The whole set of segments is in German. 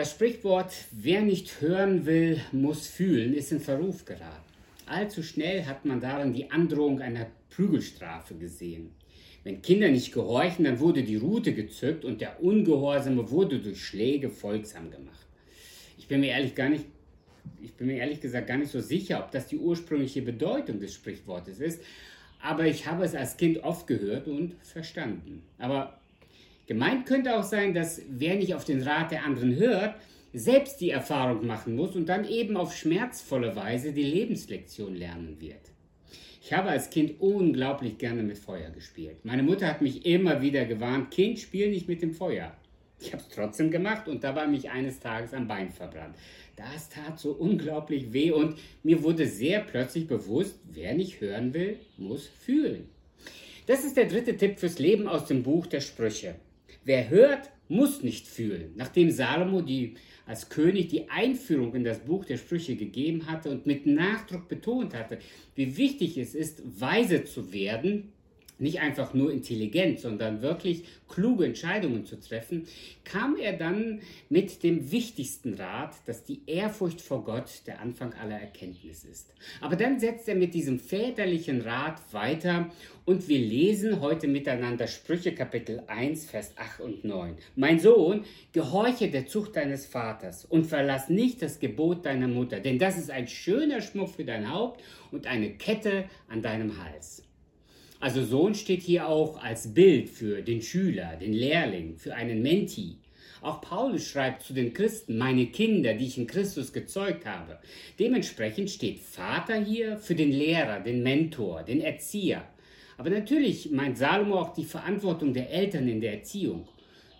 Das Sprichwort, wer nicht hören will, muss fühlen, ist in Verruf geraten. Allzu schnell hat man darin die Androhung einer Prügelstrafe gesehen. Wenn Kinder nicht gehorchen, dann wurde die Rute gezückt und der Ungehorsame wurde durch Schläge folgsam gemacht. Ich bin mir ehrlich gar nicht ich bin mir ehrlich gesagt gar nicht so sicher, ob das die ursprüngliche Bedeutung des Sprichwortes ist, aber ich habe es als Kind oft gehört und verstanden. Aber gemeint könnte auch sein, dass wer nicht auf den Rat der anderen hört, selbst die Erfahrung machen muss und dann eben auf schmerzvolle Weise die Lebenslektion lernen wird. Ich habe als Kind unglaublich gerne mit Feuer gespielt. Meine Mutter hat mich immer wieder gewarnt, Kind, spiel nicht mit dem Feuer. Ich habe es trotzdem gemacht und dabei mich eines Tages am Bein verbrannt. Das tat so unglaublich weh und mir wurde sehr plötzlich bewusst, wer nicht hören will, muss fühlen. Das ist der dritte Tipp fürs Leben aus dem Buch der Sprüche. Wer hört, muss nicht fühlen. Nachdem Salomo die, als König die Einführung in das Buch der Sprüche gegeben hatte und mit Nachdruck betont hatte, wie wichtig es ist, weise zu werden, nicht einfach nur intelligent, sondern wirklich kluge Entscheidungen zu treffen, kam er dann mit dem wichtigsten Rat, dass die Ehrfurcht vor Gott der Anfang aller Erkenntnis ist. Aber dann setzt er mit diesem väterlichen Rat weiter und wir lesen heute miteinander Sprüche Kapitel 1, Vers 8 und 9. Mein Sohn, gehorche der Zucht deines Vaters und verlass nicht das Gebot deiner Mutter, denn das ist ein schöner Schmuck für dein Haupt und eine Kette an deinem Hals. Also Sohn steht hier auch als Bild für den Schüler, den Lehrling, für einen Menti. Auch Paulus schreibt zu den Christen, meine Kinder, die ich in Christus gezeugt habe. Dementsprechend steht Vater hier für den Lehrer, den Mentor, den Erzieher. Aber natürlich meint Salomo auch die Verantwortung der Eltern in der Erziehung.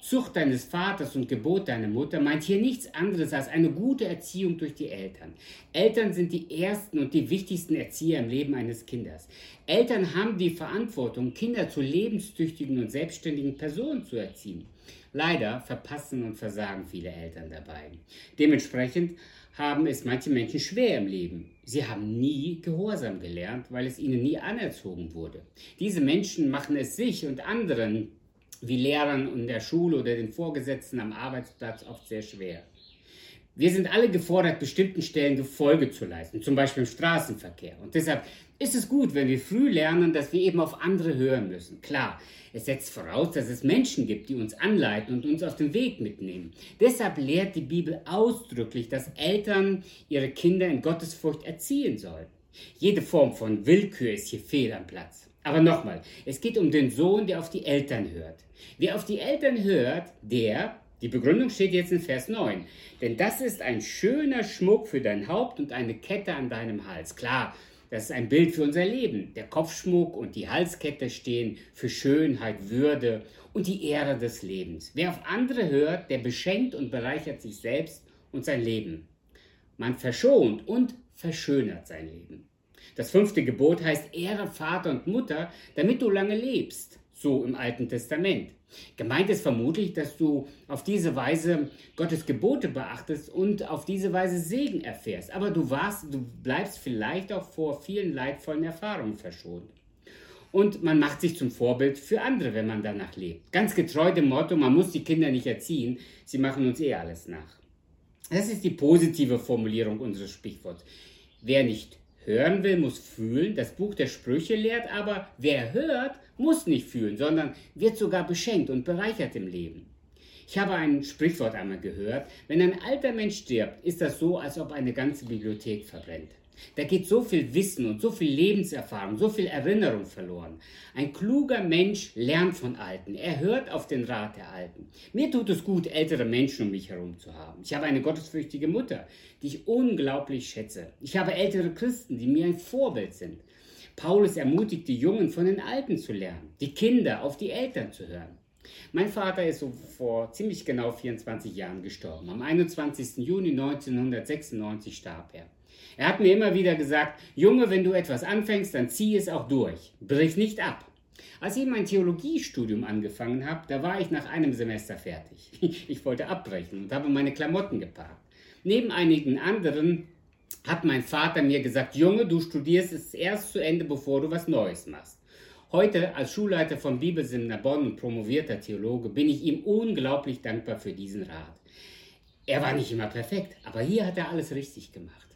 Zucht deines Vaters und Gebot deiner Mutter meint hier nichts anderes als eine gute Erziehung durch die Eltern. Eltern sind die ersten und die wichtigsten Erzieher im Leben eines Kindes. Eltern haben die Verantwortung, Kinder zu lebenstüchtigen und selbstständigen Personen zu erziehen. Leider verpassen und versagen viele Eltern dabei. Dementsprechend haben es manche Menschen schwer im Leben. Sie haben nie Gehorsam gelernt, weil es ihnen nie anerzogen wurde. Diese Menschen machen es sich und anderen wie Lehrern in der Schule oder den Vorgesetzten am Arbeitsplatz oft sehr schwer. Wir sind alle gefordert, bestimmten Stellen Gefolge zu leisten, zum Beispiel im Straßenverkehr. Und deshalb ist es gut, wenn wir früh lernen, dass wir eben auf andere hören müssen. Klar, es setzt voraus, dass es Menschen gibt, die uns anleiten und uns auf den Weg mitnehmen. Deshalb lehrt die Bibel ausdrücklich, dass Eltern ihre Kinder in Gottesfurcht erziehen sollen. Jede Form von Willkür ist hier fehl am Platz. Aber nochmal, es geht um den Sohn, der auf die Eltern hört. Wer auf die Eltern hört, der, die Begründung steht jetzt in Vers 9, denn das ist ein schöner Schmuck für dein Haupt und eine Kette an deinem Hals. Klar, das ist ein Bild für unser Leben. Der Kopfschmuck und die Halskette stehen für Schönheit, Würde und die Ehre des Lebens. Wer auf andere hört, der beschenkt und bereichert sich selbst und sein Leben. Man verschont und verschönert sein Leben. Das fünfte Gebot heißt, ehre Vater und Mutter, damit du lange lebst. So im Alten Testament. Gemeint ist vermutlich, dass du auf diese Weise Gottes Gebote beachtest und auf diese Weise Segen erfährst. Aber du warst, du bleibst vielleicht auch vor vielen leidvollen Erfahrungen verschont. Und man macht sich zum Vorbild für andere, wenn man danach lebt. Ganz getreu dem Motto, man muss die Kinder nicht erziehen, sie machen uns eh alles nach. Das ist die positive Formulierung unseres Sprichworts. Wer nicht hören will, muss fühlen. Das Buch der Sprüche lehrt aber, wer hört, muss nicht fühlen, sondern wird sogar beschenkt und bereichert im Leben. Ich habe ein Sprichwort einmal gehört, wenn ein alter Mensch stirbt, ist das so, als ob eine ganze Bibliothek verbrennt. Da geht so viel Wissen und so viel Lebenserfahrung, so viel Erinnerung verloren. Ein kluger Mensch lernt von Alten. Er hört auf den Rat der Alten. Mir tut es gut, ältere Menschen um mich herum zu haben. Ich habe eine gottesfürchtige Mutter, die ich unglaublich schätze. Ich habe ältere Christen, die mir ein Vorbild sind. Paulus ermutigt die Jungen, von den Alten zu lernen, die Kinder auf die Eltern zu hören. Mein Vater ist so vor ziemlich genau 24 Jahren gestorben. Am 21. Juni 1996 starb er. Er hat mir immer wieder gesagt, Junge, wenn du etwas anfängst, dann zieh es auch durch. Brich nicht ab. Als ich mein Theologiestudium angefangen habe, da war ich nach einem Semester fertig. Ich wollte abbrechen und habe meine Klamotten gepackt. Neben einigen anderen hat mein Vater mir gesagt, Junge, du studierst es erst zu Ende, bevor du was Neues machst. Heute als Schulleiter vom Bibelseminar Bonn und promovierter Theologe bin ich ihm unglaublich dankbar für diesen Rat. Er war nicht immer perfekt, aber hier hat er alles richtig gemacht.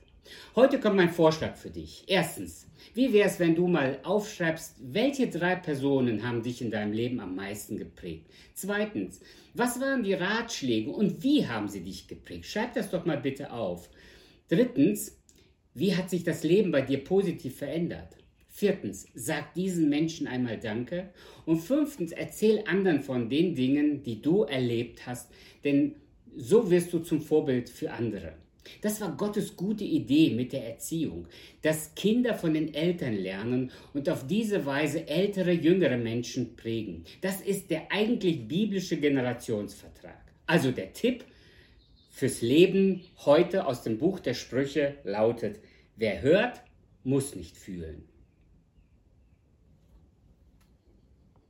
Heute kommt mein Vorschlag für dich. Erstens, wie wäre es, wenn du mal aufschreibst, welche drei Personen haben dich in deinem Leben am meisten geprägt? Zweitens, was waren die Ratschläge und wie haben sie dich geprägt? Schreib das doch mal bitte auf. Drittens, wie hat sich das Leben bei dir positiv verändert? Viertens, sag diesen Menschen einmal Danke. Und fünftens, erzähl anderen von den Dingen, die du erlebt hast, denn so wirst du zum Vorbild für andere. Das war Gottes gute Idee mit der Erziehung, dass Kinder von den Eltern lernen und auf diese Weise ältere, jüngere Menschen prägen. Das ist der eigentlich biblische Generationsvertrag. Also der Tipp fürs Leben heute aus dem Buch der Sprüche lautet, wer hört, muss nicht fühlen.